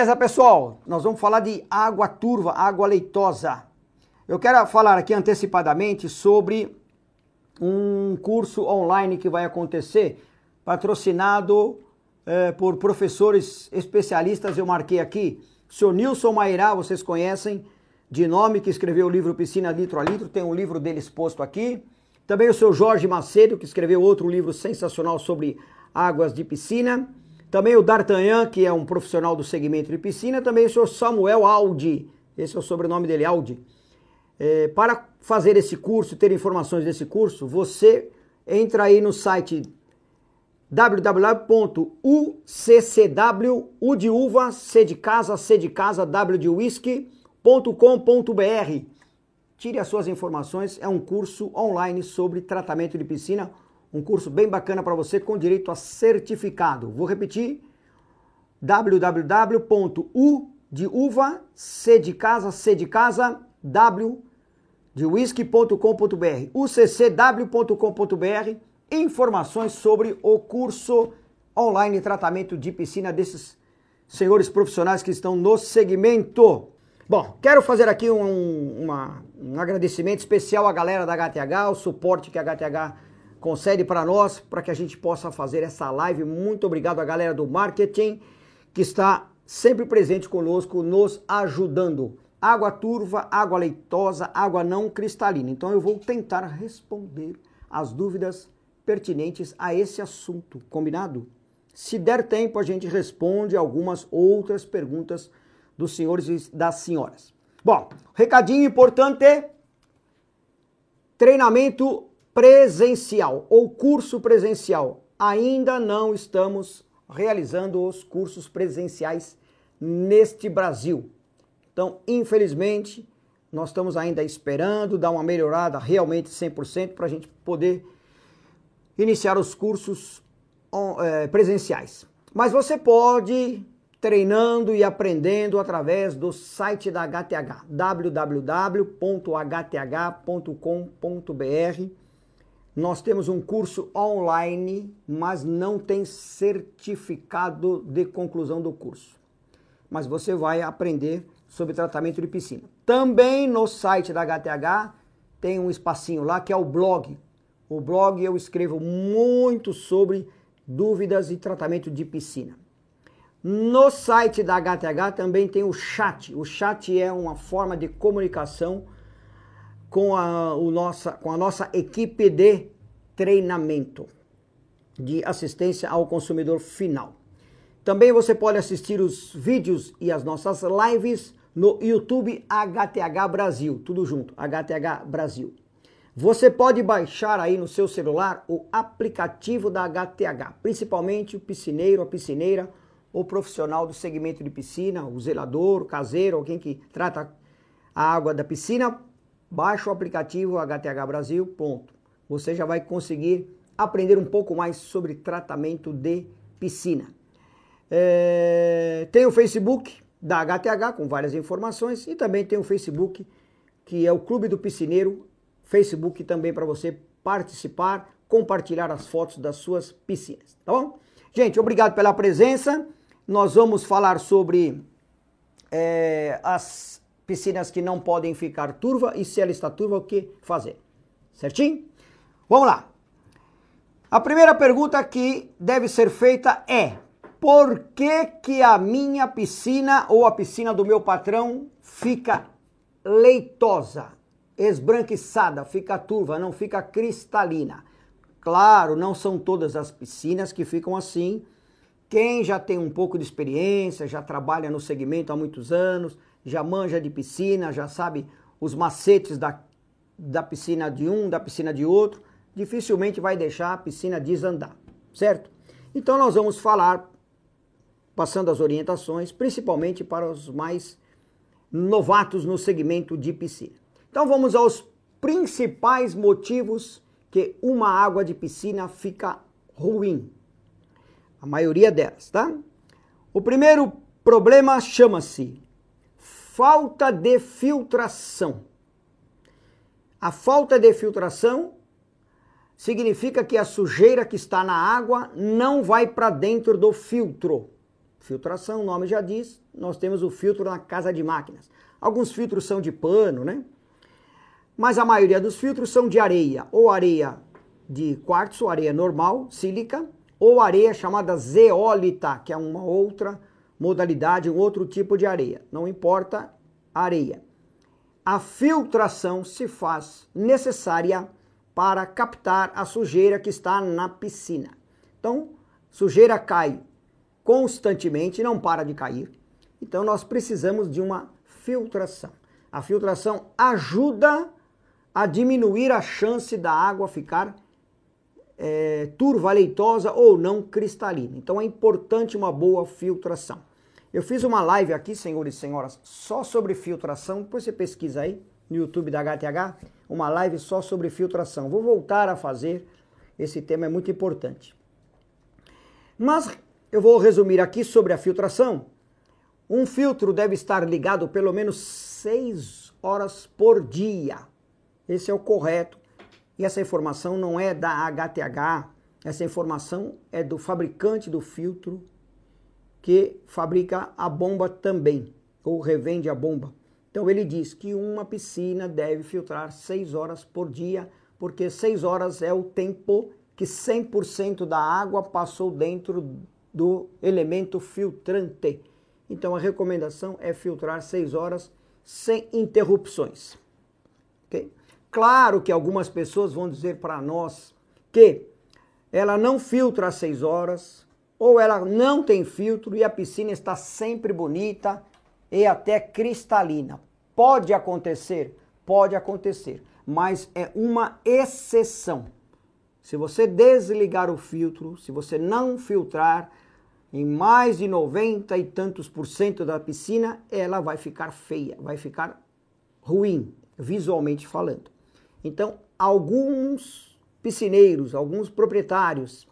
Beleza, pessoal? Nós vamos falar de água turva, água leitosa. Eu quero falar aqui antecipadamente sobre um curso online que vai acontecer, patrocinado eh, por professores especialistas. Eu marquei aqui, o senhor Nilson Mairá, vocês conhecem de nome, que escreveu o livro Piscina Litro a Litro, tem um livro dele exposto aqui. Também o seu Jorge Macedo, que escreveu outro livro sensacional sobre águas de piscina. Também o D'Artagnan, que é um profissional do segmento de piscina. Também o senhor Samuel Aldi, esse é o sobrenome dele, Aldi. É, para fazer esse curso, ter informações desse curso, você entra aí no site www.uccw, U de uva, C de casa, C de casa, W de whisky.com.br. Tire as suas informações, é um curso online sobre tratamento de piscina um curso bem bacana para você com direito a certificado. Vou repetir: www.u de uva, c de casa, c de casa, w de whisky.com.br, uccw.com.br, informações sobre o curso online tratamento de piscina desses senhores profissionais que estão no segmento. Bom, quero fazer aqui um, uma, um agradecimento especial à galera da HTH, o suporte que a HTH concede para nós, para que a gente possa fazer essa live. Muito obrigado à galera do marketing que está sempre presente conosco, nos ajudando. Água turva, água leitosa, água não cristalina. Então eu vou tentar responder as dúvidas pertinentes a esse assunto, combinado? Se der tempo, a gente responde algumas outras perguntas dos senhores e das senhoras. Bom, recadinho importante: treinamento presencial ou curso presencial. Ainda não estamos realizando os cursos presenciais neste Brasil. Então, infelizmente, nós estamos ainda esperando dar uma melhorada realmente 100% para a gente poder iniciar os cursos é, presenciais. Mas você pode treinando e aprendendo através do site da HTH, www.hth.com.br nós temos um curso online, mas não tem certificado de conclusão do curso. Mas você vai aprender sobre tratamento de piscina. Também no site da HTH tem um espacinho lá que é o blog. O blog eu escrevo muito sobre dúvidas e tratamento de piscina. No site da HTH também tem o chat. O chat é uma forma de comunicação com a, o nossa, com a nossa equipe de treinamento, de assistência ao consumidor final. Também você pode assistir os vídeos e as nossas lives no YouTube HTH Brasil, tudo junto, HTH Brasil. Você pode baixar aí no seu celular o aplicativo da HTH, principalmente o piscineiro, a piscineira, o profissional do segmento de piscina, o zelador, o caseiro, alguém que trata a água da piscina, Baixa o aplicativo HTH Brasil, ponto. Você já vai conseguir aprender um pouco mais sobre tratamento de piscina. É, tem o Facebook da HTH com várias informações e também tem o Facebook que é o Clube do Piscineiro, Facebook também para você participar, compartilhar as fotos das suas piscinas, tá bom? Gente, obrigado pela presença. Nós vamos falar sobre é, as piscinas que não podem ficar turva e se ela está turva, o que fazer? Certinho? Vamos lá. A primeira pergunta que deve ser feita é: por que que a minha piscina ou a piscina do meu patrão fica leitosa, esbranquiçada, fica turva, não fica cristalina? Claro, não são todas as piscinas que ficam assim. Quem já tem um pouco de experiência, já trabalha no segmento há muitos anos, já manja de piscina, já sabe os macetes da, da piscina de um, da piscina de outro, dificilmente vai deixar a piscina desandar, certo? Então nós vamos falar, passando as orientações, principalmente para os mais novatos no segmento de piscina. Então vamos aos principais motivos que uma água de piscina fica ruim. A maioria delas, tá? O primeiro problema chama-se falta de filtração. A falta de filtração significa que a sujeira que está na água não vai para dentro do filtro. filtração, o nome já diz, nós temos o filtro na casa de máquinas. Alguns filtros são de pano, né? Mas a maioria dos filtros são de areia, ou areia de quartzo, areia normal, sílica, ou areia chamada zeólita, que é uma outra modalidade, um outro tipo de areia. Não importa a areia. A filtração se faz necessária para captar a sujeira que está na piscina. Então, sujeira cai constantemente, não para de cair. Então, nós precisamos de uma filtração. A filtração ajuda a diminuir a chance da água ficar é, turva, leitosa ou não cristalina. Então, é importante uma boa filtração. Eu fiz uma live aqui, senhores e senhoras, só sobre filtração. Depois você pesquisa aí no YouTube da HTH, uma live só sobre filtração. Vou voltar a fazer, esse tema é muito importante. Mas eu vou resumir aqui sobre a filtração. Um filtro deve estar ligado pelo menos 6 horas por dia. Esse é o correto. E essa informação não é da HTH, essa informação é do fabricante do filtro que fabrica a bomba também, ou revende a bomba. Então ele diz que uma piscina deve filtrar 6 horas por dia, porque 6 horas é o tempo que 100% da água passou dentro do elemento filtrante. Então a recomendação é filtrar 6 horas sem interrupções. Okay? Claro que algumas pessoas vão dizer para nós que ela não filtra às 6 horas, ou ela não tem filtro e a piscina está sempre bonita, e até cristalina. Pode acontecer? Pode acontecer, mas é uma exceção. Se você desligar o filtro, se você não filtrar, em mais de 90 e tantos por cento da piscina, ela vai ficar feia, vai ficar ruim, visualmente falando. Então, alguns piscineiros, alguns proprietários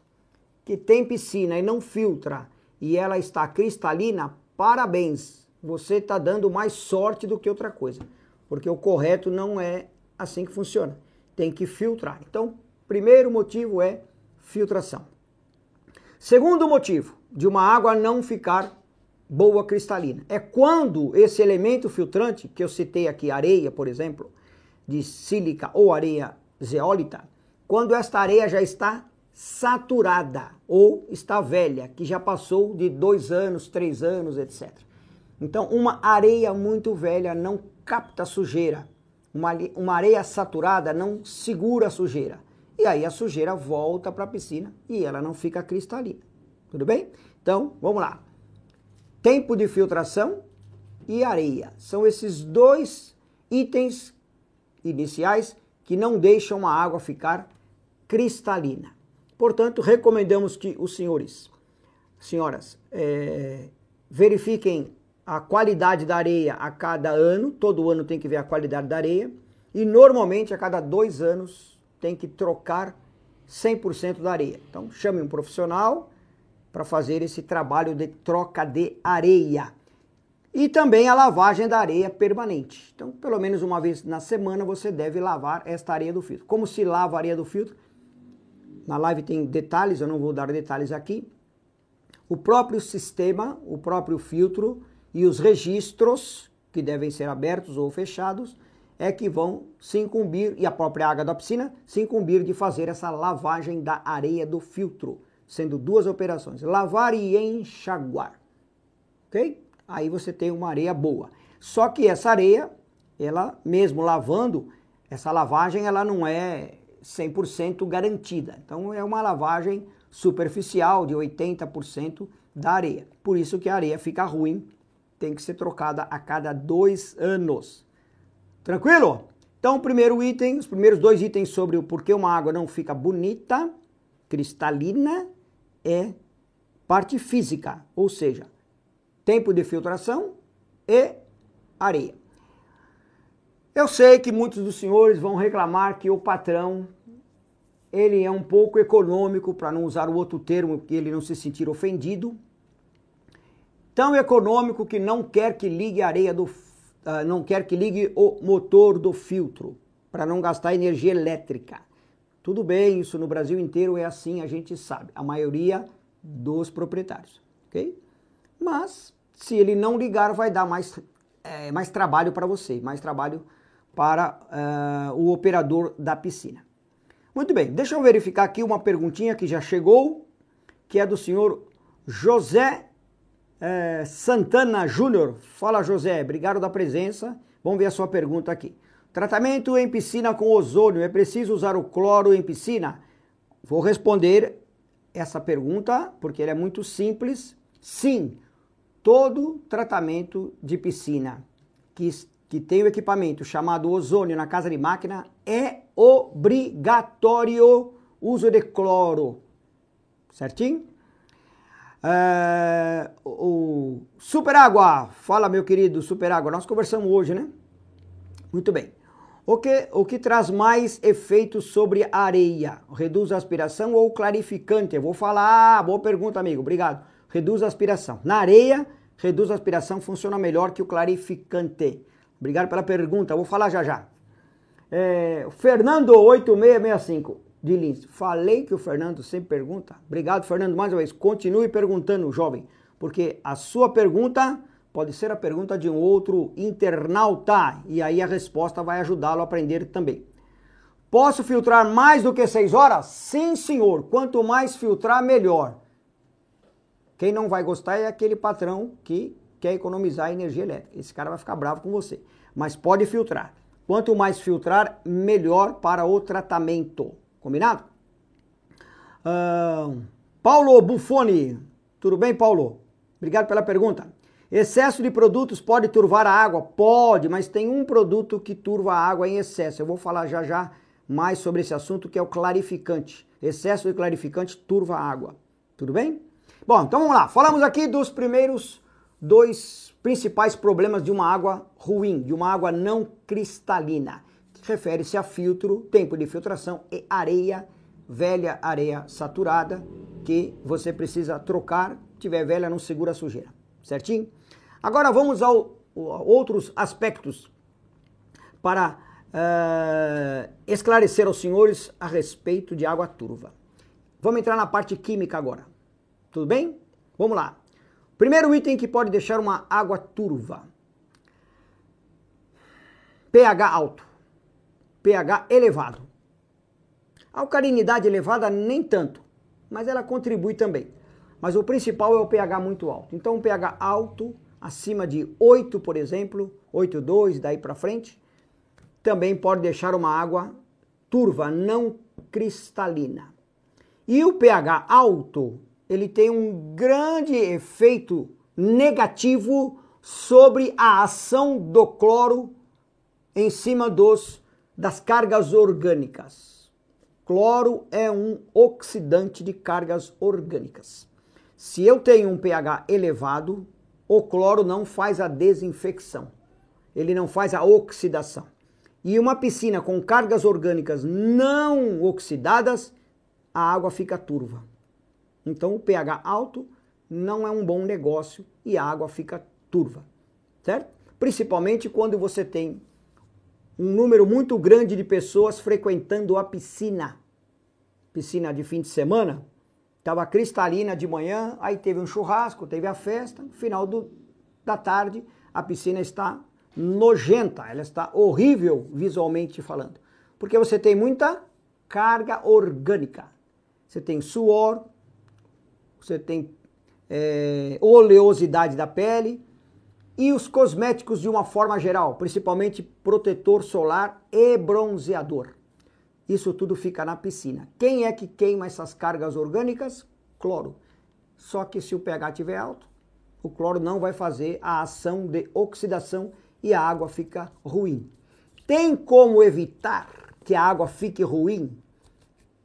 que têm piscina e não filtra e ela está cristalina, parabéns, você está dando mais sorte do que outra coisa. Porque o correto não é assim que funciona. Tem que filtrar. Então, primeiro motivo é filtração. Segundo motivo de uma água não ficar boa cristalina é quando esse elemento filtrante, que eu citei aqui, areia, por exemplo, de sílica ou areia zeólita, quando esta areia já está saturada ou está velha, que já passou de dois anos, três anos, etc. Então, uma areia muito velha não capta sujeira. Uma, uma areia saturada não segura a sujeira. E aí a sujeira volta para a piscina e ela não fica cristalina. Tudo bem? Então, vamos lá. Tempo de filtração e areia. São esses dois itens iniciais que não deixam a água ficar cristalina. Portanto, recomendamos que os senhores, senhoras, é, verifiquem a qualidade da areia a cada ano, todo ano tem que ver a qualidade da areia, e normalmente a cada dois anos tem que trocar 100% da areia. Então chame um profissional para fazer esse trabalho de troca de areia. E também a lavagem da areia permanente. Então, pelo menos uma vez na semana você deve lavar esta areia do filtro. Como se lava a areia do filtro? Na live tem detalhes, eu não vou dar detalhes aqui. O próprio sistema, o próprio filtro, e os registros, que devem ser abertos ou fechados, é que vão se incumbir, e a própria água da piscina, se incumbir de fazer essa lavagem da areia do filtro, sendo duas operações, lavar e enxaguar. Ok? Aí você tem uma areia boa. Só que essa areia, ela mesmo lavando, essa lavagem ela não é 100% garantida. Então é uma lavagem superficial de 80% da areia. Por isso que a areia fica ruim tem que ser trocada a cada dois anos. Tranquilo? Então, o primeiro item, os primeiros dois itens sobre o porquê uma água não fica bonita, cristalina, é parte física, ou seja, tempo de filtração e areia. Eu sei que muitos dos senhores vão reclamar que o patrão ele é um pouco econômico, para não usar o outro termo, que ele não se sentir ofendido, tão econômico que não quer que ligue a areia do uh, não quer que ligue o motor do filtro para não gastar energia elétrica. Tudo bem, isso no Brasil inteiro é assim, a gente sabe, a maioria dos proprietários, ok? mas se ele não ligar, vai dar mais, é, mais trabalho para você, mais trabalho para uh, o operador da piscina. Muito bem, deixa eu verificar aqui uma perguntinha que já chegou, que é do senhor José é, Santana Júnior. Fala, José, obrigado da presença. Vamos ver a sua pergunta aqui. Tratamento em piscina com ozônio, é preciso usar o cloro em piscina? Vou responder essa pergunta porque ela é muito simples. Sim, todo tratamento de piscina que, que tem o equipamento chamado ozônio na casa de máquina é obrigatório uso de cloro. Certinho? É, o Super Água, fala meu querido Super Água, nós conversamos hoje, né? Muito bem. O que, o que traz mais efeitos sobre a areia? Reduz a aspiração ou clarificante? Eu vou falar, boa pergunta, amigo, obrigado. Reduz a aspiração. Na areia, reduz a aspiração, funciona melhor que o clarificante. Obrigado pela pergunta, vou falar já já. É, Fernando 8665 de Lins. Falei que o Fernando sempre pergunta. Obrigado, Fernando, mais uma vez. Continue perguntando, jovem, porque a sua pergunta pode ser a pergunta de um outro internauta e aí a resposta vai ajudá-lo a aprender também. Posso filtrar mais do que 6 horas? Sim, senhor. Quanto mais filtrar, melhor. Quem não vai gostar é aquele patrão que quer economizar energia elétrica. Esse cara vai ficar bravo com você. Mas pode filtrar. Quanto mais filtrar, melhor para o tratamento. Combinado? Uh, Paulo Buffoni. Tudo bem, Paulo? Obrigado pela pergunta. Excesso de produtos pode turvar a água? Pode, mas tem um produto que turva a água em excesso. Eu vou falar já já mais sobre esse assunto, que é o clarificante. Excesso de clarificante turva a água. Tudo bem? Bom, então vamos lá. Falamos aqui dos primeiros dois principais problemas de uma água ruim, de uma água não cristalina. Refere-se a filtro, tempo de filtração e areia, velha areia saturada, que você precisa trocar. Se tiver velha, não segura a sujeira. Certinho? Agora vamos ao, a outros aspectos para uh, esclarecer aos senhores a respeito de água turva. Vamos entrar na parte química agora. Tudo bem? Vamos lá. Primeiro item que pode deixar uma água turva. pH alto. pH elevado. Alcalinidade elevada nem tanto, mas ela contribui também. Mas o principal é o pH muito alto. Então, um pH alto acima de 8, por exemplo, 8,2 daí para frente, também pode deixar uma água turva, não cristalina. E o pH alto, ele tem um grande efeito negativo sobre a ação do cloro em cima dos das cargas orgânicas. Cloro é um oxidante de cargas orgânicas. Se eu tenho um pH elevado, o cloro não faz a desinfecção, ele não faz a oxidação. E uma piscina com cargas orgânicas não oxidadas, a água fica turva. Então o pH alto não é um bom negócio e a água fica turva, certo? Principalmente quando você tem um número muito grande de pessoas frequentando a piscina. Piscina de fim de semana, Estava cristalina de manhã, aí teve um churrasco, teve a festa, final do, da tarde a piscina está nojenta, ela está horrível visualmente falando. Porque você tem muita carga orgânica. Você tem suor, você tem é, oleosidade da pele e os cosméticos de uma forma geral, principalmente protetor solar e bronzeador. Isso tudo fica na piscina. Quem é que queima essas cargas orgânicas? Cloro. Só que se o pH estiver alto, o cloro não vai fazer a ação de oxidação e a água fica ruim. Tem como evitar que a água fique ruim?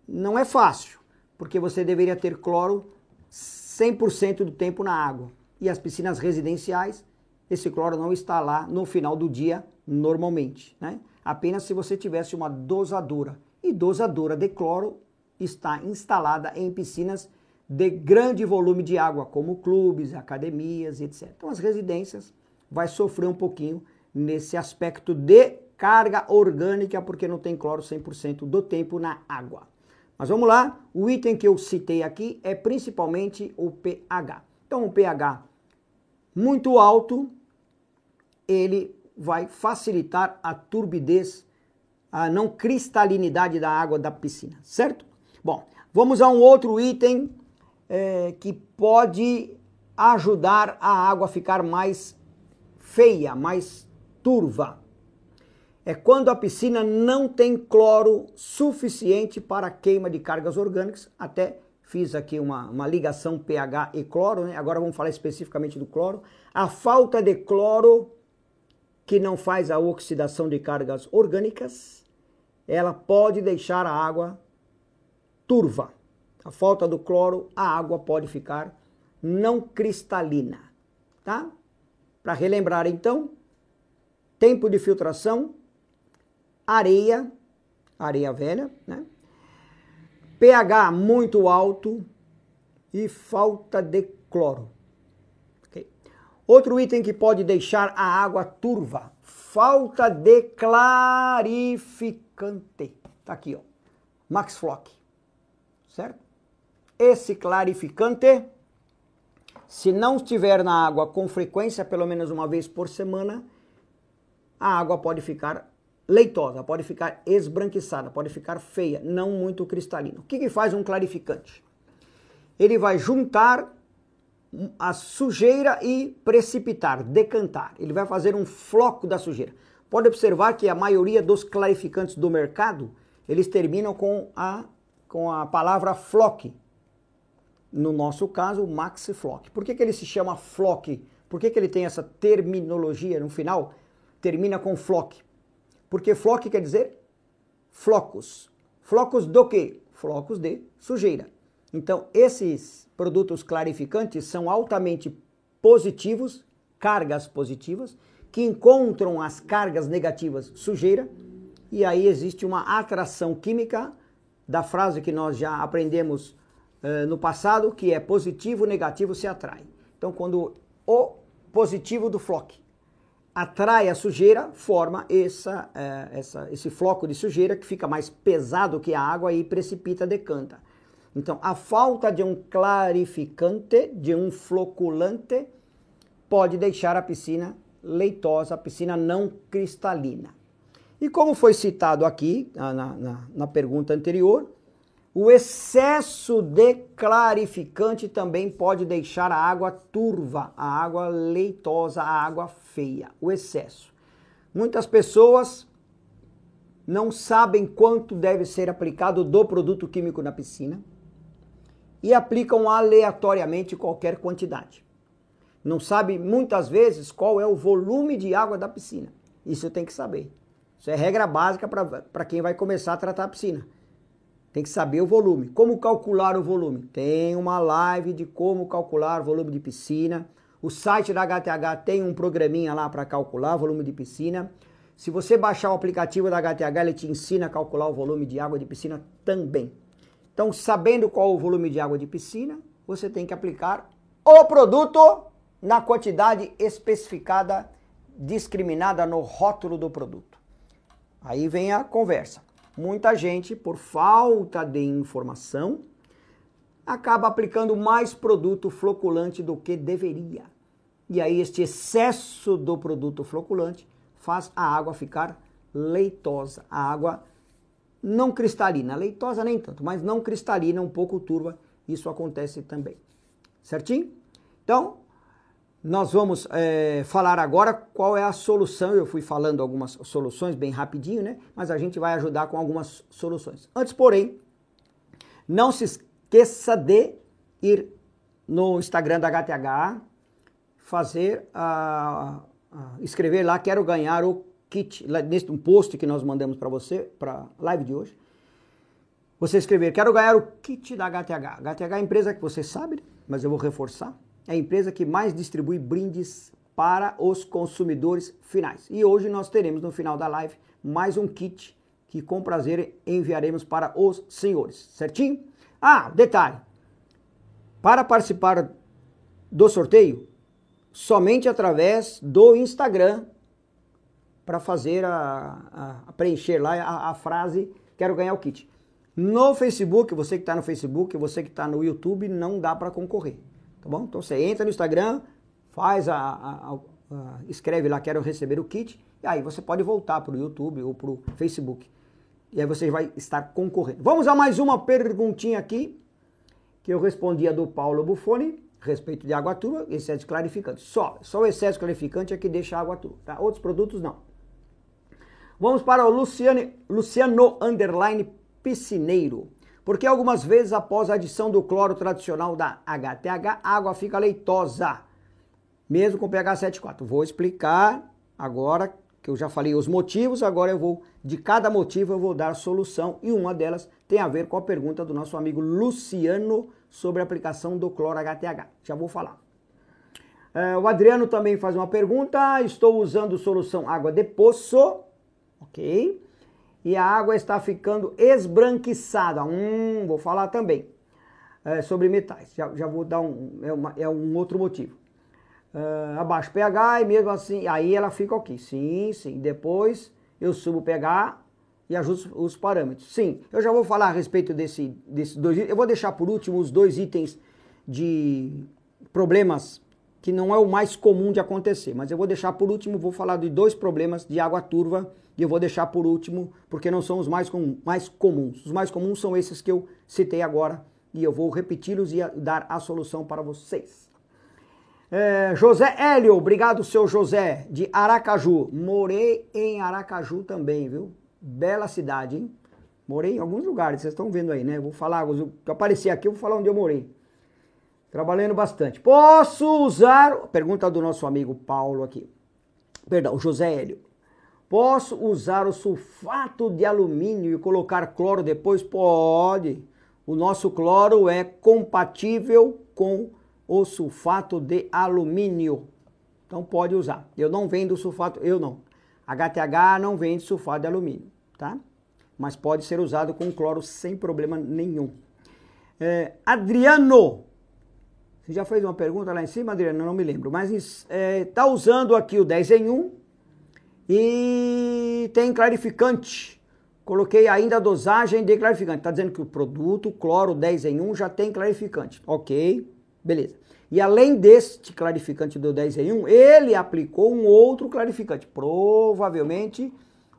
Não é fácil, porque você deveria ter cloro 100% do tempo na água. E as piscinas residenciais, esse cloro não está lá no final do dia normalmente, né? Apenas se você tivesse uma dosadora e dosadora de cloro está instalada em piscinas de grande volume de água, como clubes, academias, etc. Então as residências vai sofrer um pouquinho nesse aspecto de carga orgânica, porque não tem cloro 100% do tempo na água. Mas vamos lá, o item que eu citei aqui é principalmente o pH. Então o pH muito alto, ele vai facilitar a turbidez, a não cristalinidade da água da piscina, certo? Bom, vamos a um outro item é, que pode ajudar a água a ficar mais feia, mais turva. É quando a piscina não tem cloro suficiente para queima de cargas orgânicas. Até fiz aqui uma, uma ligação pH e cloro, né? agora vamos falar especificamente do cloro. A falta de cloro, que não faz a oxidação de cargas orgânicas, ela pode deixar a água turva. A falta do cloro, a água pode ficar não cristalina, tá? Para relembrar então, tempo de filtração, areia, areia velha, né? pH muito alto e falta de cloro. Okay. Outro item que pode deixar a água turva, falta de clarificante. Tá aqui, ó. Max Flock. Certo? Esse clarificante se não estiver na água com frequência, pelo menos uma vez por semana, a água pode ficar leitosa, pode ficar esbranquiçada, pode ficar feia, não muito cristalina. O que, que faz um clarificante? Ele vai juntar a sujeira e precipitar, decantar. Ele vai fazer um floco da sujeira. Pode observar que a maioria dos clarificantes do mercado, eles terminam com a, com a palavra flock, no nosso caso, Maxi Flock. Por que, que ele se chama Flock? Por que, que ele tem essa terminologia no final? Termina com Flock. Porque Flock quer dizer flocos. Flocos do quê? Flocos de sujeira. Então, esses produtos clarificantes são altamente positivos, cargas positivas, que encontram as cargas negativas sujeira, e aí existe uma atração química da frase que nós já aprendemos eh, no passado, que é positivo, negativo se atrai. Então, quando o positivo do flock atrai a sujeira, forma essa, uh, essa, esse floco de sujeira que fica mais pesado que a água e precipita, decanta. Então, a falta de um clarificante, de um floculante, pode deixar a piscina leitosa, a piscina não cristalina. E como foi citado aqui na, na, na pergunta anterior, o excesso de clarificante também pode deixar a água turva, a água leitosa, a água feia. O excesso. Muitas pessoas não sabem quanto deve ser aplicado do produto químico na piscina e aplicam aleatoriamente qualquer quantidade. Não sabe muitas vezes qual é o volume de água da piscina. Isso tem que saber. Isso é regra básica para quem vai começar a tratar a piscina. Tem que saber o volume. Como calcular o volume? Tem uma live de como calcular o volume de piscina. O site da HTH tem um programinha lá para calcular o volume de piscina. Se você baixar o aplicativo da HTH, ele te ensina a calcular o volume de água de piscina também. Então, sabendo qual o volume de água de piscina, você tem que aplicar o produto na quantidade especificada, discriminada no rótulo do produto. Aí vem a conversa. Muita gente, por falta de informação, acaba aplicando mais produto floculante do que deveria. E aí este excesso do produto floculante faz a água ficar leitosa, a água não cristalina, leitosa nem tanto, mas não cristalina, um pouco turva, isso acontece também. Certinho? Então, nós vamos é, falar agora qual é a solução. Eu fui falando algumas soluções bem rapidinho, né? Mas a gente vai ajudar com algumas soluções. Antes, porém, não se esqueça de ir no Instagram da HTH, fazer a, a escrever lá, quero ganhar o kit, nesse um post que nós mandamos para você, para live de hoje. Você escrever, quero ganhar o kit da HTH. HTH é a empresa que você sabe, né? mas eu vou reforçar é a empresa que mais distribui brindes para os consumidores finais. E hoje nós teremos no final da live mais um kit que com prazer enviaremos para os senhores, certinho? Ah, detalhe. Para participar do sorteio, somente através do Instagram para fazer a, a, preencher lá a, a frase quero ganhar o kit. No Facebook, você que está no Facebook, você que está no YouTube, não dá para concorrer tá bom? Então você entra no Instagram, faz a, a, a, escreve lá quero receber o kit e aí você pode voltar para o YouTube ou para o Facebook e aí você vai estar concorrendo. Vamos a mais uma perguntinha aqui que eu respondi a do Paulo Buffoni respeito de água turva, excesso clarificante. Só, só o excesso clarificante é que deixa a água turva, tá? Outros produtos não. Vamos para o Luciano, Luciano Underline Piscineiro. Porque algumas vezes após a adição do cloro tradicional da HTH, a água fica leitosa, mesmo com pH 7,4. Vou explicar agora que eu já falei os motivos, agora eu vou, de cada motivo eu vou dar solução e uma delas tem a ver com a pergunta do nosso amigo Luciano sobre a aplicação do cloro HTH. Já vou falar. É, o Adriano também faz uma pergunta, estou usando solução água de poço, ok? E a água está ficando esbranquiçada. Hum, vou falar também é, sobre metais. Já, já vou dar um, é, uma, é um outro motivo. Uh, abaixo pH e mesmo assim, aí ela fica ok. Sim, sim. Depois eu subo o pH e ajusto os parâmetros. Sim, eu já vou falar a respeito desse, desses dois. Eu vou deixar por último os dois itens de problemas que não é o mais comum de acontecer, mas eu vou deixar por último, vou falar de dois problemas de água turva e eu vou deixar por último porque não são os mais, com, mais comuns. Os mais comuns são esses que eu citei agora e eu vou repeti-los e dar a solução para vocês. É, José Hélio, obrigado seu José, de Aracaju. Morei em Aracaju também, viu? Bela cidade, hein? Morei em alguns lugares, vocês estão vendo aí, né? Vou falar, que eu apareci aqui, eu vou falar onde eu morei. Trabalhando bastante. Posso usar. Pergunta do nosso amigo Paulo aqui. Perdão, José Hélio. Posso usar o sulfato de alumínio e colocar cloro depois? Pode. O nosso cloro é compatível com o sulfato de alumínio. Então pode usar. Eu não vendo sulfato, eu não. HTH não vende sulfato de alumínio, tá? Mas pode ser usado com cloro sem problema nenhum. É, Adriano, você já fez uma pergunta lá em cima, Adriano? Não me lembro. Mas está é, tá usando aqui o 10 em 1 e tem clarificante. Coloquei ainda a dosagem de clarificante. Está dizendo que o produto, cloro 10 em 1, já tem clarificante. Ok, beleza. E além deste clarificante do 10 em 1, ele aplicou um outro clarificante. Provavelmente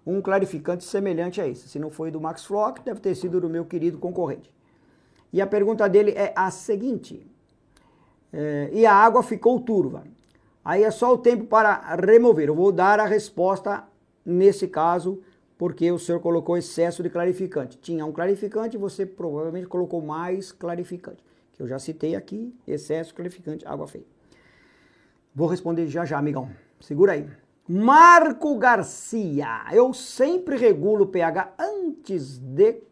um clarificante semelhante a esse. Se não foi do Max Flock, deve ter sido do meu querido concorrente. E a pergunta dele é a seguinte: é, e a água ficou turva. Aí é só o tempo para remover. Eu vou dar a resposta nesse caso, porque o senhor colocou excesso de clarificante. Tinha um clarificante, você provavelmente colocou mais clarificante. Que eu já citei aqui, excesso clarificante, água feia. Vou responder já já, amigão. Segura aí. Marco Garcia, eu sempre regulo o pH antes de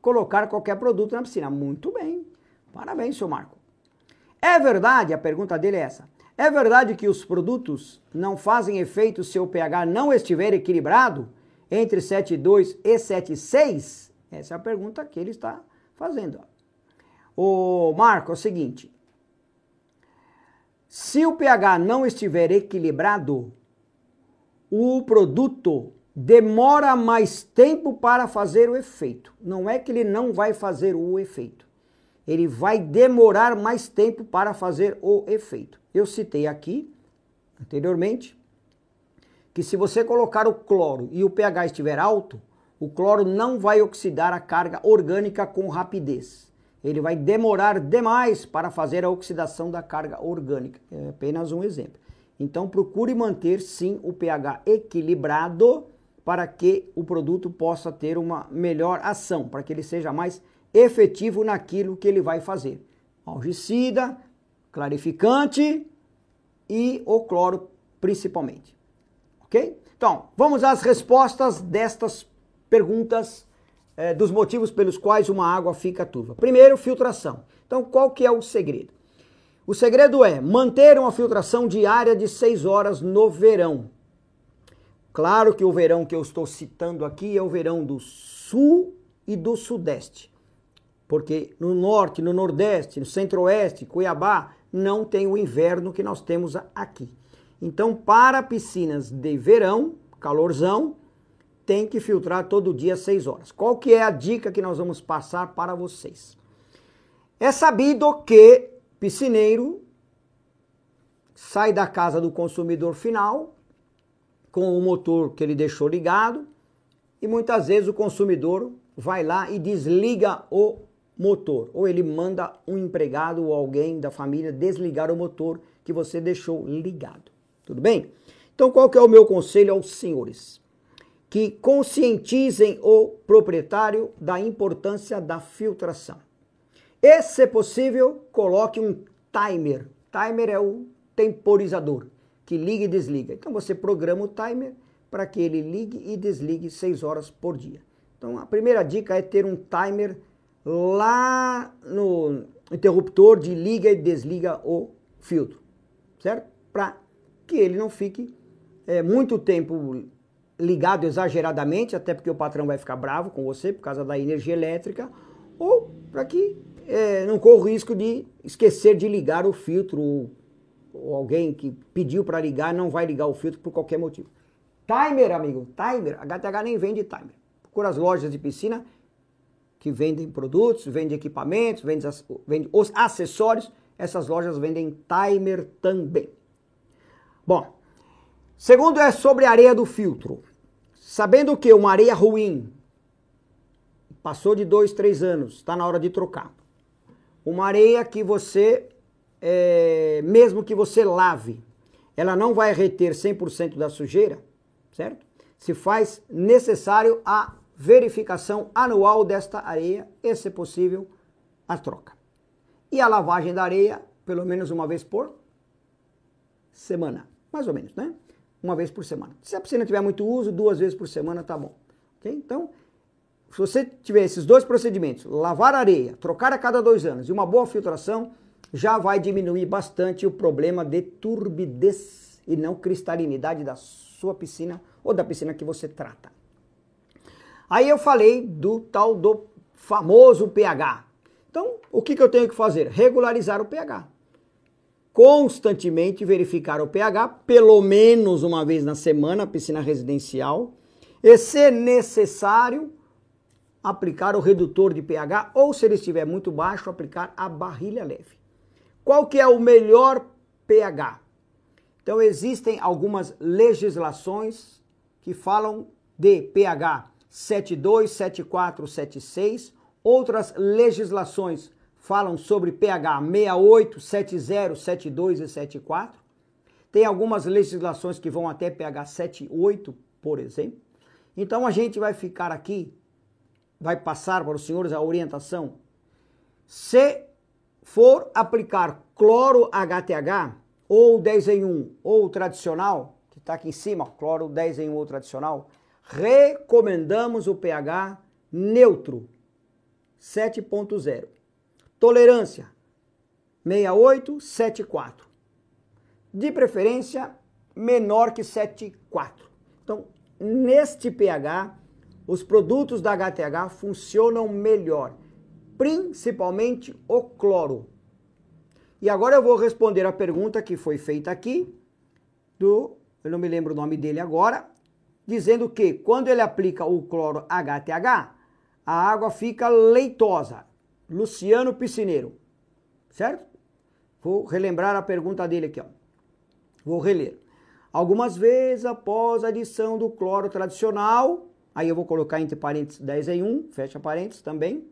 colocar qualquer produto na piscina. Muito bem. Parabéns, seu Marco. É verdade, a pergunta dele é essa. É verdade que os produtos não fazem efeito se o pH não estiver equilibrado entre 7,2 e 7,6? Essa é a pergunta que ele está fazendo. O Marco, é o seguinte: se o pH não estiver equilibrado, o produto demora mais tempo para fazer o efeito. Não é que ele não vai fazer o efeito ele vai demorar mais tempo para fazer o efeito. Eu citei aqui anteriormente que se você colocar o cloro e o pH estiver alto, o cloro não vai oxidar a carga orgânica com rapidez. Ele vai demorar demais para fazer a oxidação da carga orgânica. É apenas um exemplo. Então procure manter sim o pH equilibrado para que o produto possa ter uma melhor ação, para que ele seja mais efetivo naquilo que ele vai fazer. Algicida, clarificante e o cloro principalmente. Ok? Então, vamos às respostas destas perguntas eh, dos motivos pelos quais uma água fica turva. Primeiro, filtração. Então, qual que é o segredo? O segredo é manter uma filtração diária de 6 horas no verão. Claro que o verão que eu estou citando aqui é o verão do sul e do sudeste porque no norte, no nordeste, no centro-oeste, Cuiabá, não tem o inverno que nós temos aqui. Então, para piscinas de verão, calorzão, tem que filtrar todo dia 6 horas. Qual que é a dica que nós vamos passar para vocês? É sabido que piscineiro sai da casa do consumidor final com o motor que ele deixou ligado e muitas vezes o consumidor vai lá e desliga o motor, ou ele manda um empregado ou alguém da família desligar o motor que você deixou ligado. Tudo bem? Então, qual que é o meu conselho aos senhores? Que conscientizem o proprietário da importância da filtração. E, se possível, coloque um timer. Timer é o temporizador que liga e desliga. Então, você programa o timer para que ele ligue e desligue 6 horas por dia. Então, a primeira dica é ter um timer lá no interruptor de liga e desliga o filtro, certo? Para que ele não fique é, muito tempo ligado exageradamente, até porque o patrão vai ficar bravo com você por causa da energia elétrica, ou para que é, não corra o risco de esquecer de ligar o filtro, ou, ou alguém que pediu para ligar não vai ligar o filtro por qualquer motivo. Timer, amigo, timer, HTH nem vende timer. Procura as lojas de piscina que vendem produtos, vendem equipamentos, vendem, vendem os acessórios. Essas lojas vendem timer também. Bom, segundo é sobre a areia do filtro. Sabendo que uma areia ruim passou de dois, três anos, está na hora de trocar. Uma areia que você, é, mesmo que você lave, ela não vai reter 100% da sujeira, certo? Se faz necessário a verificação anual desta areia e, se possível, a troca. E a lavagem da areia, pelo menos uma vez por semana. Mais ou menos, né? Uma vez por semana. Se a piscina tiver muito uso, duas vezes por semana tá bom. Okay? Então, se você tiver esses dois procedimentos, lavar a areia, trocar a cada dois anos e uma boa filtração, já vai diminuir bastante o problema de turbidez e não cristalinidade da sua piscina ou da piscina que você trata. Aí eu falei do tal do famoso pH. Então, o que, que eu tenho que fazer? Regularizar o pH. Constantemente verificar o pH, pelo menos uma vez na semana, piscina residencial. E, se necessário, aplicar o redutor de pH ou, se ele estiver muito baixo, aplicar a barrilha leve. Qual que é o melhor pH? Então, existem algumas legislações que falam de pH 72, 74, 76. Outras legislações falam sobre pH 68, 70, 72 e 74. Tem algumas legislações que vão até pH 78, por exemplo. Então a gente vai ficar aqui, vai passar para os senhores a orientação. Se for aplicar cloro HTH, ou 10 em 1, ou tradicional, que está aqui em cima, cloro 10 em 1 ou tradicional, recomendamos o pH neutro, 7.0. Tolerância, 68, 74. De preferência, menor que 7,4. Então, neste pH, os produtos da HTH funcionam melhor, principalmente o cloro. E agora eu vou responder a pergunta que foi feita aqui do, eu não me lembro o nome dele agora, dizendo que quando ele aplica o cloro HTH, a água fica leitosa. Luciano Piscineiro, certo? Vou relembrar a pergunta dele aqui, ó. Vou reler. Algumas vezes após a adição do cloro tradicional, aí eu vou colocar entre parênteses 10 em 1, fecha parênteses também,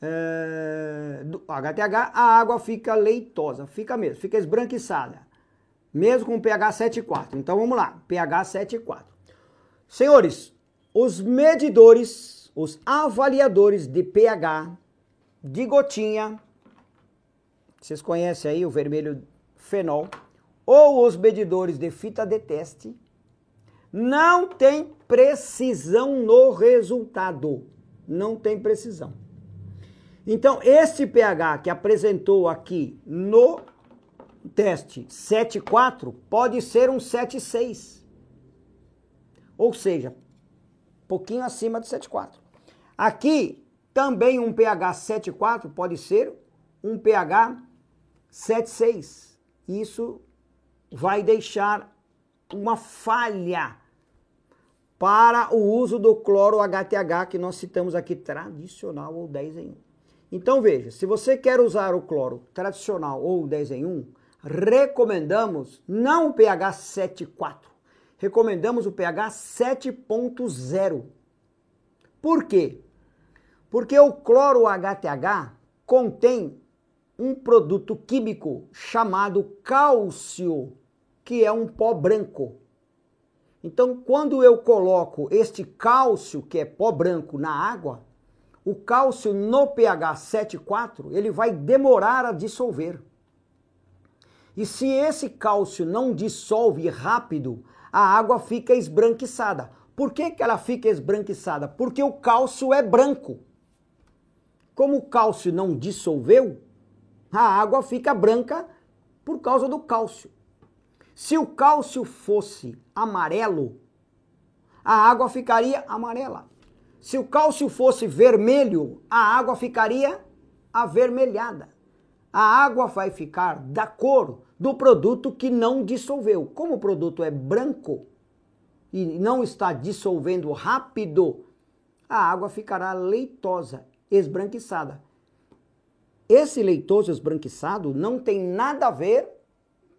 é, do HTH, a água fica leitosa, fica mesmo, fica esbranquiçada mesmo com pH 7,4. Então vamos lá, pH 7,4. Senhores, os medidores, os avaliadores de pH de gotinha, vocês conhecem aí o vermelho fenol, ou os medidores de fita de teste, não tem precisão no resultado. Não tem precisão. Então, esse pH que apresentou aqui no teste 7,4 pode ser um 7,6. Ou seja, pouquinho acima de 7,4. Aqui também um pH 7,4 pode ser um pH 7,6. Isso vai deixar uma falha para o uso do cloro HTH que nós citamos aqui tradicional ou 10 em 1. Então veja, se você quer usar o cloro tradicional ou 10 em 1, recomendamos não o pH 7,4, recomendamos o pH 7.0. Por quê? Porque o cloro HTH contém um produto químico chamado cálcio, que é um pó branco. Então, quando eu coloco este cálcio, que é pó branco, na água, o cálcio no pH 7,4 ele vai demorar a dissolver. E se esse cálcio não dissolve rápido, a água fica esbranquiçada. Por que, que ela fica esbranquiçada? Porque o cálcio é branco. Como o cálcio não dissolveu, a água fica branca por causa do cálcio. Se o cálcio fosse amarelo, a água ficaria amarela. Se o cálcio fosse vermelho, a água ficaria avermelhada. A água vai ficar da cor do produto que não dissolveu. Como o produto é branco e não está dissolvendo rápido, a água ficará leitosa, esbranquiçada. Esse leitoso esbranquiçado não tem nada a ver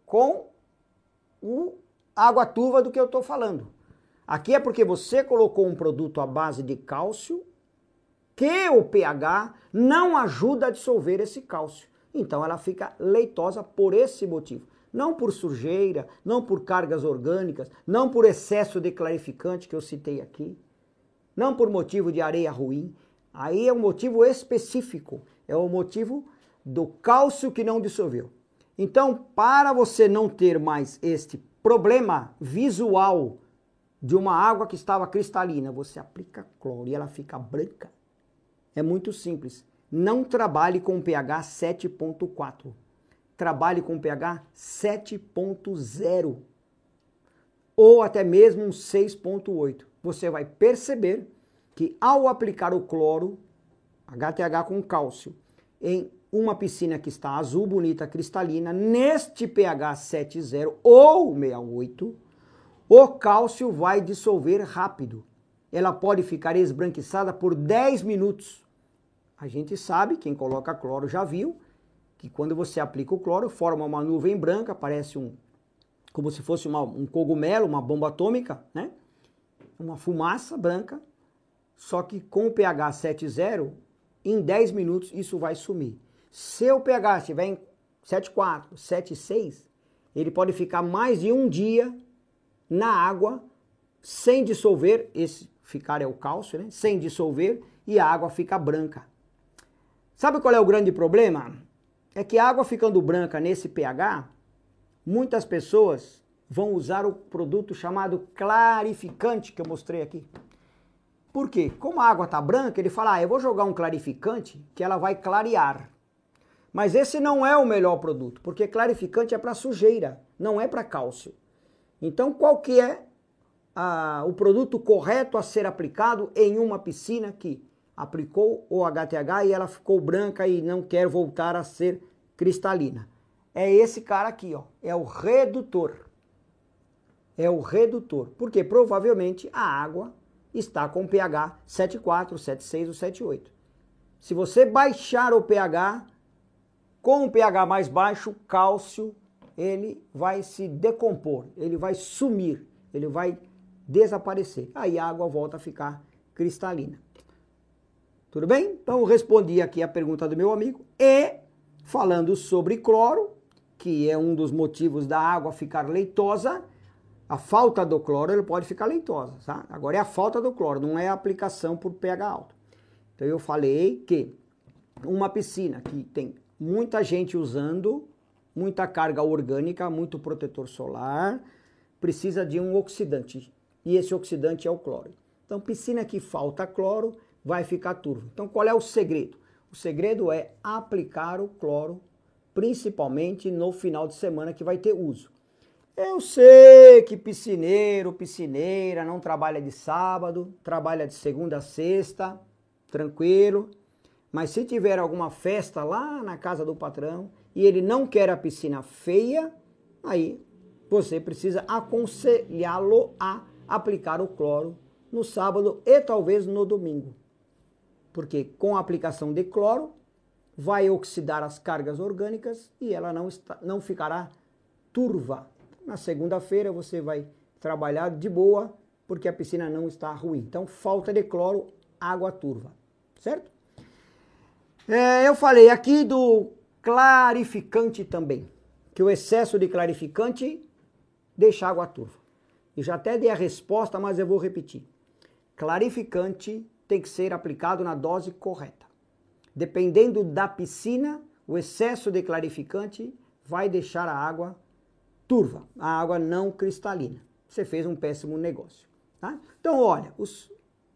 com o água turva do que eu estou falando. Aqui é porque você colocou um produto à base de cálcio que o pH não ajuda a dissolver esse cálcio. Então ela fica leitosa por esse motivo. Não por sujeira, não por cargas orgânicas, não por excesso de clarificante que eu citei aqui, não por motivo de areia ruim. Aí é um motivo específico, é o motivo do cálcio que não dissolveu. Então, para você não ter mais este problema visual de uma água que estava cristalina, você aplica cloro e ela fica branca. É muito simples. Não trabalhe com pH 7.4. Trabalhe com pH 7.0 ou até mesmo um 6.8. Você vai perceber que ao aplicar o cloro, HTH com cálcio, em uma piscina que está azul, bonita, cristalina, neste pH 7.0 ou 68, o cálcio vai dissolver rápido. Ela pode ficar esbranquiçada por 10 minutos. A gente sabe, quem coloca cloro já viu, que quando você aplica o cloro, forma uma nuvem branca, parece um como se fosse uma, um cogumelo, uma bomba atômica, né? Uma fumaça branca. Só que com o pH 7,0, em 10 minutos isso vai sumir. Se o pH estiver em 7,4, 7,6, ele pode ficar mais de um dia na água sem dissolver, esse ficar é o cálcio, né? Sem dissolver e a água fica branca. Sabe qual é o grande problema? É que a água ficando branca nesse pH, muitas pessoas vão usar o produto chamado clarificante que eu mostrei aqui. Por quê? Como a água está branca, ele fala: ah, eu vou jogar um clarificante que ela vai clarear. Mas esse não é o melhor produto, porque clarificante é para sujeira, não é para cálcio. Então, qual que é a, o produto correto a ser aplicado em uma piscina que aplicou o HTH e ela ficou branca e não quer voltar a ser cristalina? É esse cara aqui, ó, é o redutor. É o redutor, porque provavelmente a água está com pH 7,4, 7,6 ou 7,8. Se você baixar o pH, com o pH mais baixo, cálcio ele vai se decompor, ele vai sumir, ele vai desaparecer. Aí a água volta a ficar cristalina. Tudo bem? Então eu respondi aqui a pergunta do meu amigo e falando sobre cloro, que é um dos motivos da água ficar leitosa, a falta do cloro ele pode ficar leitosa, tá? Agora é a falta do cloro, não é a aplicação por pH alto. Então eu falei que uma piscina que tem muita gente usando muita carga orgânica, muito protetor solar, precisa de um oxidante. E esse oxidante é o cloro. Então, piscina que falta cloro vai ficar turvo. Então, qual é o segredo? O segredo é aplicar o cloro, principalmente no final de semana que vai ter uso. Eu sei que piscineiro, piscineira não trabalha de sábado, trabalha de segunda a sexta, tranquilo. Mas se tiver alguma festa lá na casa do patrão, e ele não quer a piscina feia, aí você precisa aconselhá-lo a aplicar o cloro no sábado e talvez no domingo. Porque com a aplicação de cloro, vai oxidar as cargas orgânicas e ela não, está, não ficará turva. Na segunda-feira você vai trabalhar de boa porque a piscina não está ruim. Então, falta de cloro, água turva, certo? É, eu falei aqui do clarificante também, que o excesso de clarificante deixa água turva. E já até dei a resposta, mas eu vou repetir. Clarificante tem que ser aplicado na dose correta. Dependendo da piscina, o excesso de clarificante vai deixar a água turva, a água não cristalina. Você fez um péssimo negócio. Tá? Então, olha, os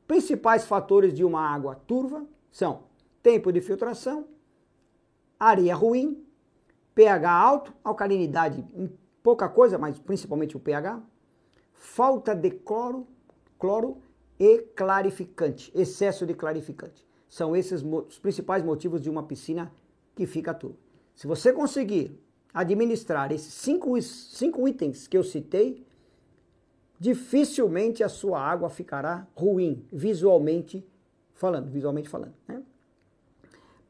principais fatores de uma água turva são tempo de filtração, areia ruim, pH alto, alcalinidade pouca coisa, mas principalmente o pH, falta de cloro, cloro e clarificante, excesso de clarificante. São esses os principais motivos de uma piscina que fica turva. Se você conseguir administrar esses cinco, cinco itens que eu citei, dificilmente a sua água ficará ruim, visualmente falando, visualmente falando. Né?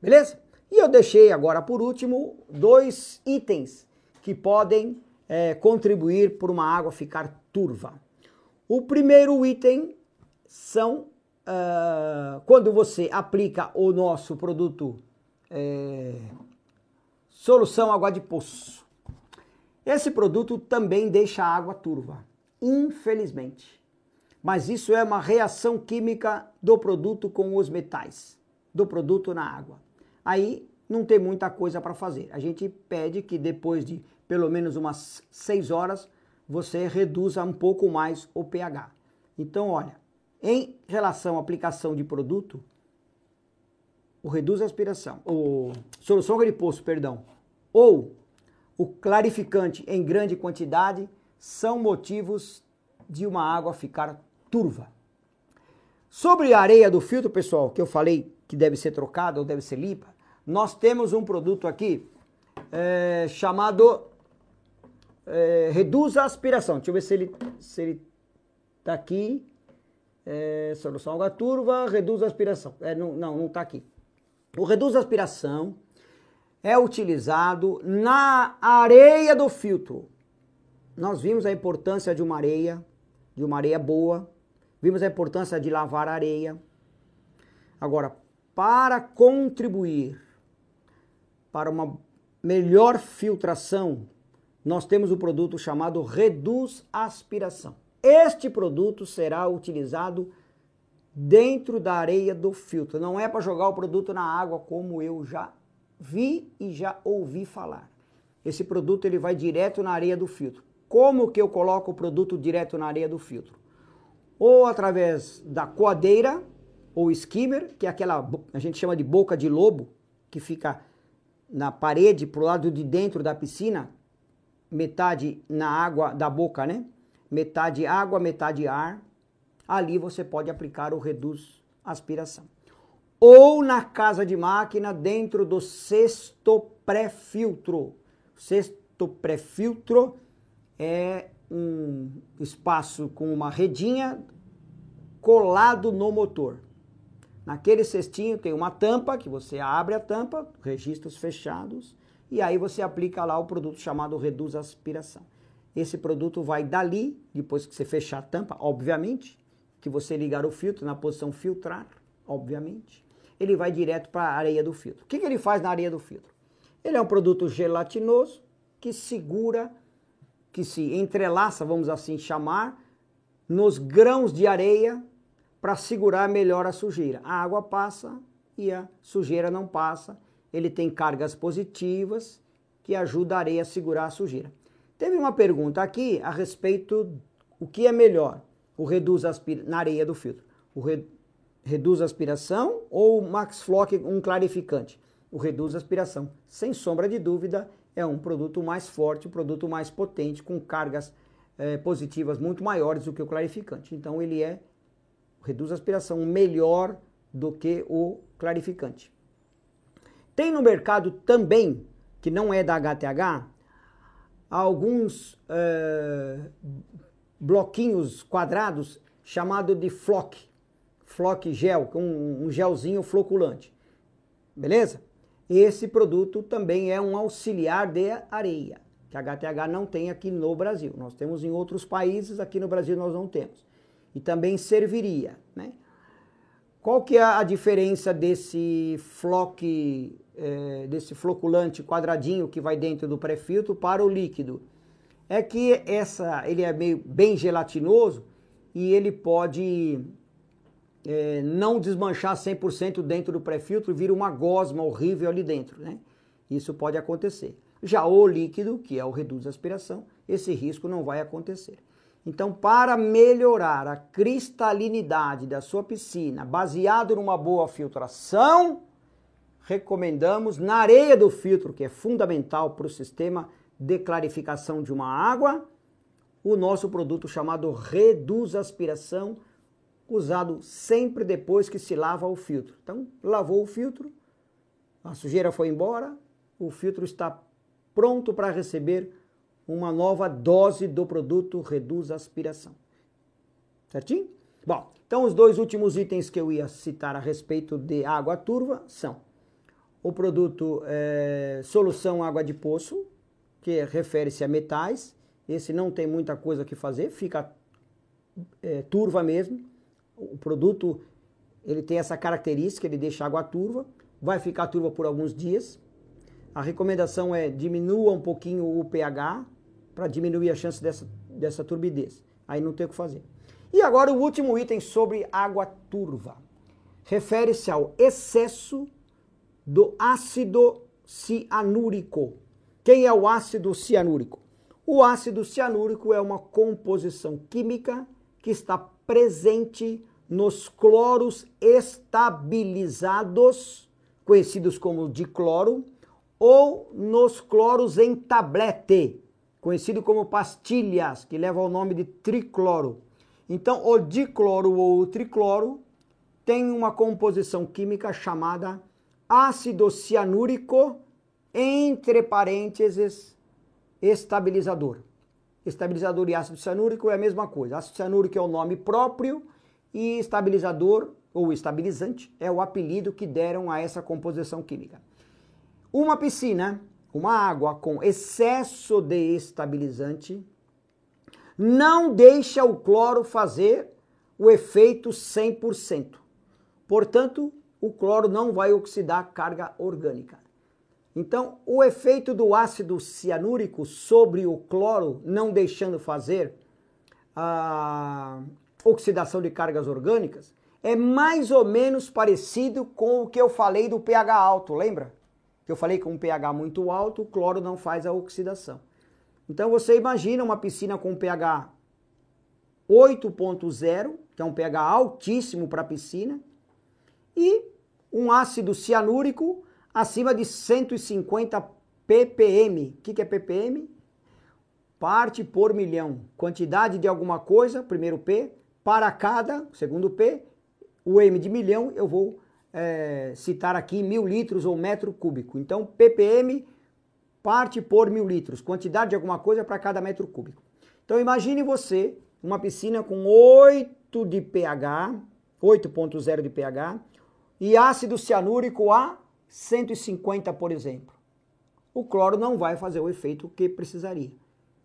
Beleza? E eu deixei agora por último dois itens que podem é, contribuir por uma água ficar turva. O primeiro item são uh, quando você aplica o nosso produto é, solução água de poço. Esse produto também deixa a água turva, infelizmente. Mas isso é uma reação química do produto com os metais, do produto na água. Aí não tem muita coisa para fazer. A gente pede que depois de pelo menos umas 6 horas você reduza um pouco mais o pH. Então, olha, em relação à aplicação de produto, o reduz a aspiração, o solução de poço, perdão, ou o clarificante em grande quantidade são motivos de uma água ficar turva. Sobre a areia do filtro, pessoal, que eu falei que deve ser trocada ou deve ser limpa, nós temos um produto aqui é, chamado é, Reduz a Aspiração. Deixa eu ver se ele se ele tá aqui. É, solução água turva, reduz a aspiração. É, não, não, não tá aqui. O reduz a aspiração é utilizado na areia do filtro. Nós vimos a importância de uma areia, de uma areia boa. Vimos a importância de lavar a areia. Agora, para contribuir para uma melhor filtração, nós temos o produto chamado Reduz Aspiração. Este produto será utilizado dentro da areia do filtro. Não é para jogar o produto na água como eu já vi e já ouvi falar. Esse produto ele vai direto na areia do filtro. Como que eu coloco o produto direto na areia do filtro? Ou através da coadeira ou skimmer, que é aquela a gente chama de boca de lobo, que fica na parede pro lado de dentro da piscina, metade na água da boca, né? Metade água, metade ar. Ali você pode aplicar o reduz aspiração. Ou na casa de máquina dentro do cesto pré-filtro. Cesto pré-filtro é um espaço com uma redinha colado no motor. Naquele cestinho tem uma tampa que você abre a tampa, registros fechados, e aí você aplica lá o produto chamado Reduz Aspiração. Esse produto vai dali, depois que você fechar a tampa, obviamente, que você ligar o filtro na posição filtrar, obviamente, ele vai direto para a areia do filtro. O que, que ele faz na areia do filtro? Ele é um produto gelatinoso que segura, que se entrelaça, vamos assim chamar, nos grãos de areia para segurar melhor a sujeira. A água passa e a sujeira não passa. Ele tem cargas positivas que ajudam a areia a segurar a sujeira. Teve uma pergunta aqui a respeito o que é melhor, o reduz aspira na areia do filtro. O re, reduz aspiração ou o Max Flock um clarificante? O reduz aspiração, sem sombra de dúvida, é um produto mais forte, um produto mais potente, com cargas eh, positivas muito maiores do que o clarificante. Então ele é reduz aspiração melhor do que o clarificante. Tem no mercado também, que não é da HTH, alguns é, bloquinhos quadrados chamado de flock, flock gel, um, um gelzinho floculante. Beleza? esse produto também é um auxiliar de areia, que a HTH não tem aqui no Brasil. Nós temos em outros países, aqui no Brasil nós não temos. E também serviria, né? Qual que é a diferença desse floque, é, desse floculante quadradinho que vai dentro do pré-filtro para o líquido? É que essa, ele é meio bem gelatinoso e ele pode é, não desmanchar 100% dentro do pré-filtro e vir uma gosma horrível ali dentro, né? Isso pode acontecer. Já o líquido, que é o reduz aspiração, esse risco não vai acontecer. Então, para melhorar a cristalinidade da sua piscina, baseado numa boa filtração, recomendamos na areia do filtro, que é fundamental para o sistema de clarificação de uma água, o nosso produto chamado Reduz Aspiração, usado sempre depois que se lava o filtro. Então, lavou o filtro, a sujeira foi embora, o filtro está pronto para receber uma nova dose do produto reduz aspiração. Certinho? Bom, então os dois últimos itens que eu ia citar a respeito de água turva são o produto é, solução água de poço, que refere-se a metais. Esse não tem muita coisa que fazer, fica é, turva mesmo. O produto ele tem essa característica, ele deixa água turva, vai ficar turva por alguns dias. A recomendação é diminua um pouquinho o pH, para diminuir a chance dessa, dessa turbidez. Aí não tem o que fazer. E agora o último item sobre água turva. Refere-se ao excesso do ácido cianúrico. Quem é o ácido cianúrico? O ácido cianúrico é uma composição química que está presente nos cloros estabilizados, conhecidos como dicloro, ou nos cloros em tablete, conhecido como pastilhas, que leva o nome de tricloro. Então, o dicloro ou o tricloro tem uma composição química chamada ácido cianúrico, entre parênteses, estabilizador. Estabilizador e ácido cianúrico é a mesma coisa. Ácido cianúrico é o nome próprio e estabilizador ou estabilizante é o apelido que deram a essa composição química. Uma piscina uma água com excesso de estabilizante não deixa o cloro fazer o efeito 100%. Portanto, o cloro não vai oxidar carga orgânica. Então, o efeito do ácido cianúrico sobre o cloro, não deixando fazer a oxidação de cargas orgânicas, é mais ou menos parecido com o que eu falei do pH alto, lembra? eu falei que um pH muito alto, o cloro não faz a oxidação. Então você imagina uma piscina com pH 8.0, que é um pH altíssimo para a piscina, e um ácido cianúrico acima de 150 ppm. O que, que é ppm? Parte por milhão. Quantidade de alguma coisa, primeiro P, para cada, segundo P, o M de milhão eu vou é, citar aqui mil litros ou metro cúbico. Então, ppm parte por mil litros, quantidade de alguma coisa para cada metro cúbico. Então, imagine você uma piscina com 8 de pH, 8.0 de pH, e ácido cianúrico a 150, por exemplo. O cloro não vai fazer o efeito que precisaria.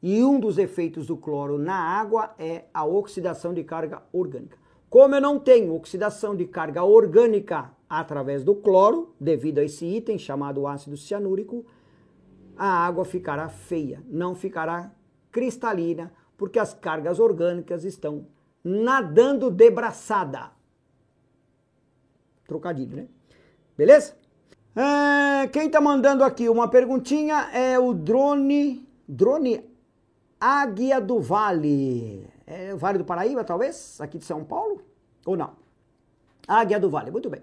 E um dos efeitos do cloro na água é a oxidação de carga orgânica. Como eu não tenho oxidação de carga orgânica através do cloro, devido a esse item chamado ácido cianúrico, a água ficará feia, não ficará cristalina, porque as cargas orgânicas estão nadando de braçada. Trocadilho, né? Beleza? É, quem tá mandando aqui uma perguntinha é o drone, drone Águia do Vale. É o Vale do Paraíba, talvez? Aqui de São Paulo? Ou não? Águia do Vale, muito bem.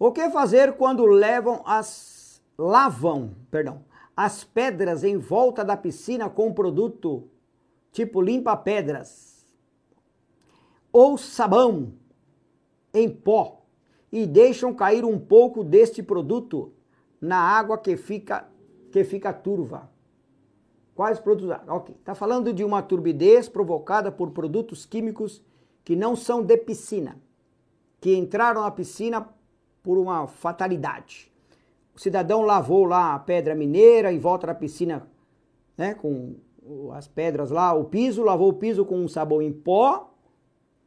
O que fazer quando levam as lavam, perdão, as pedras em volta da piscina com produto tipo limpa pedras ou sabão em pó e deixam cair um pouco deste produto na água que fica que fica turva. Quais produtos? OK. Tá falando de uma turbidez provocada por produtos químicos que não são de piscina, que entraram na piscina por uma fatalidade. cidadão lavou lá a pedra mineira em volta da piscina, né, com as pedras lá, o piso, lavou o piso com um sabão em pó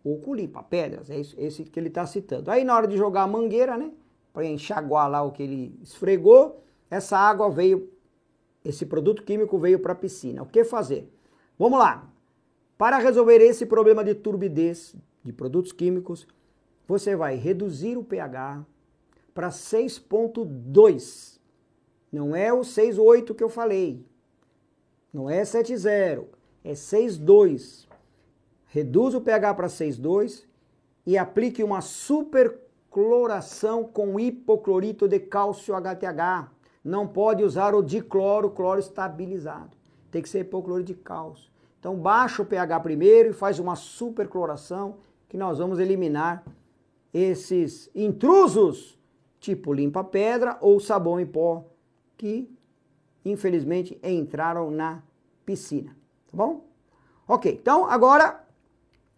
ou com limpa-pedras, é esse que ele está citando. Aí na hora de jogar a mangueira, né, para enxaguar lá o que ele esfregou, essa água veio, esse produto químico veio para a piscina. O que fazer? Vamos lá. Para resolver esse problema de turbidez de produtos químicos, você vai reduzir o pH para 6.2. Não é o 6.8 que eu falei. Não é 7.0, é 6.2. Reduz o pH para 6.2 e aplique uma supercloração com hipoclorito de cálcio HTH. Não pode usar o dicloro, cloro estabilizado. Tem que ser hipoclorito de cálcio. Então baixa o pH primeiro e faz uma supercloração que nós vamos eliminar esses intrusos, tipo limpa-pedra ou sabão em pó, que infelizmente entraram na piscina, tá bom? Ok, então agora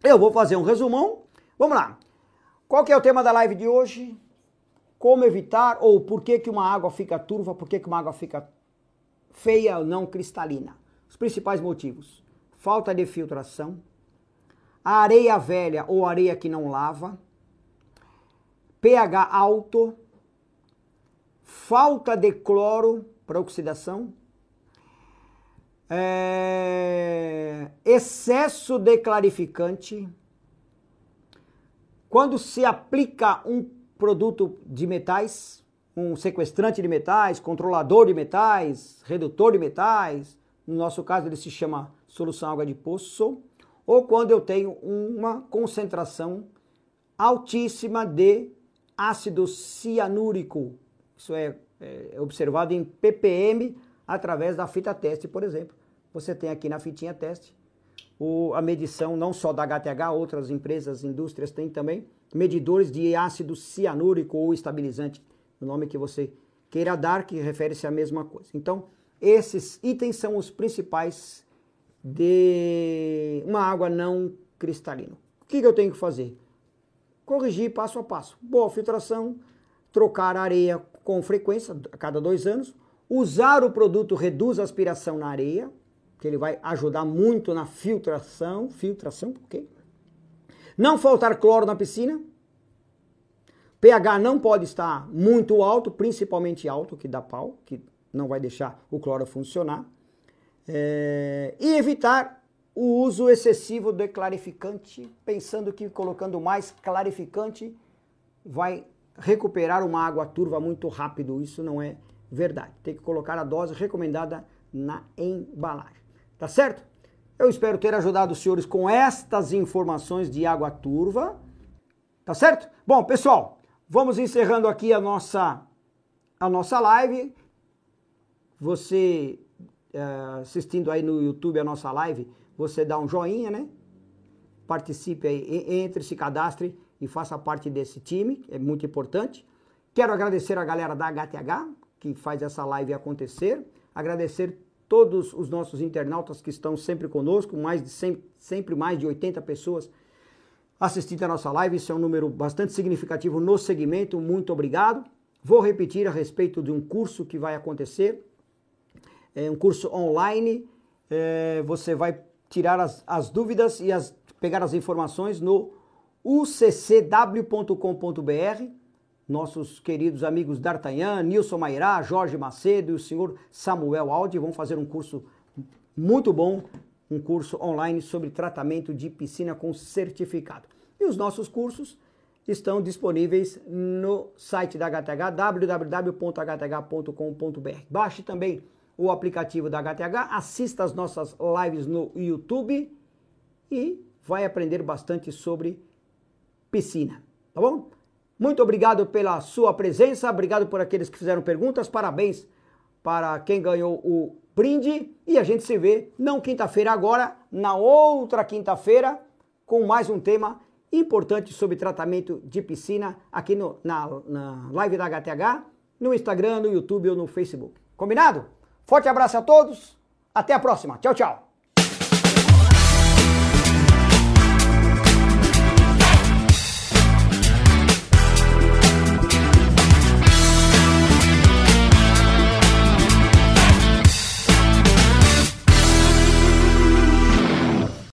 eu vou fazer um resumão. Vamos lá. Qual que é o tema da live de hoje? Como evitar ou por que, que uma água fica turva, por que, que uma água fica feia ou não cristalina? Os principais motivos falta de filtração, a areia velha ou areia que não lava, pH alto, falta de cloro para oxidação, é, excesso de clarificante. Quando se aplica um produto de metais, um sequestrante de metais, controlador de metais, redutor de metais, no nosso caso ele se chama solução água de poço, ou quando eu tenho uma concentração altíssima de ácido cianúrico. Isso é, é observado em ppm através da fita teste, por exemplo. Você tem aqui na fitinha teste o, a medição não só da HTH, outras empresas, indústrias têm também medidores de ácido cianúrico ou estabilizante, o nome que você queira dar, que refere-se à mesma coisa. Então, esses itens são os principais de uma água não cristalina. O que, que eu tenho que fazer? Corrigir passo a passo. Boa filtração, trocar areia com frequência, a cada dois anos. Usar o produto reduz a aspiração na areia, que ele vai ajudar muito na filtração. Filtração, ok? Não faltar cloro na piscina. pH não pode estar muito alto, principalmente alto, que dá pau, que não vai deixar o cloro funcionar. É, e evitar o uso excessivo de clarificante, pensando que colocando mais clarificante vai recuperar uma água turva muito rápido. Isso não é verdade. Tem que colocar a dose recomendada na embalagem. Tá certo? Eu espero ter ajudado os senhores com estas informações de água turva. Tá certo? Bom, pessoal, vamos encerrando aqui a nossa a nossa live. Você uh, assistindo aí no YouTube a nossa live, você dá um joinha, né? Participe aí, entre, se cadastre e faça parte desse time, é muito importante. Quero agradecer a galera da HTH que faz essa live acontecer, agradecer todos os nossos internautas que estão sempre conosco, mais de 100, sempre mais de 80 pessoas assistindo a nossa live, isso é um número bastante significativo no segmento, muito obrigado. Vou repetir a respeito de um curso que vai acontecer é um curso online. É, você vai tirar as, as dúvidas e as, pegar as informações no uccw.com.br. Nossos queridos amigos D'Artagnan, Nilson Mairá, Jorge Macedo e o senhor Samuel Aldi vão fazer um curso muito bom, um curso online sobre tratamento de piscina com certificado. E os nossos cursos estão disponíveis no site da HTH, www.hth.com.br. Baixe também o aplicativo da HTH, assista as nossas lives no YouTube e vai aprender bastante sobre piscina, tá bom? Muito obrigado pela sua presença, obrigado por aqueles que fizeram perguntas, parabéns para quem ganhou o brinde e a gente se vê não quinta-feira agora, na outra quinta-feira com mais um tema importante sobre tratamento de piscina aqui no, na, na live da HTH, no Instagram, no YouTube ou no Facebook. Combinado? Forte abraço a todos. Até a próxima. Tchau, tchau.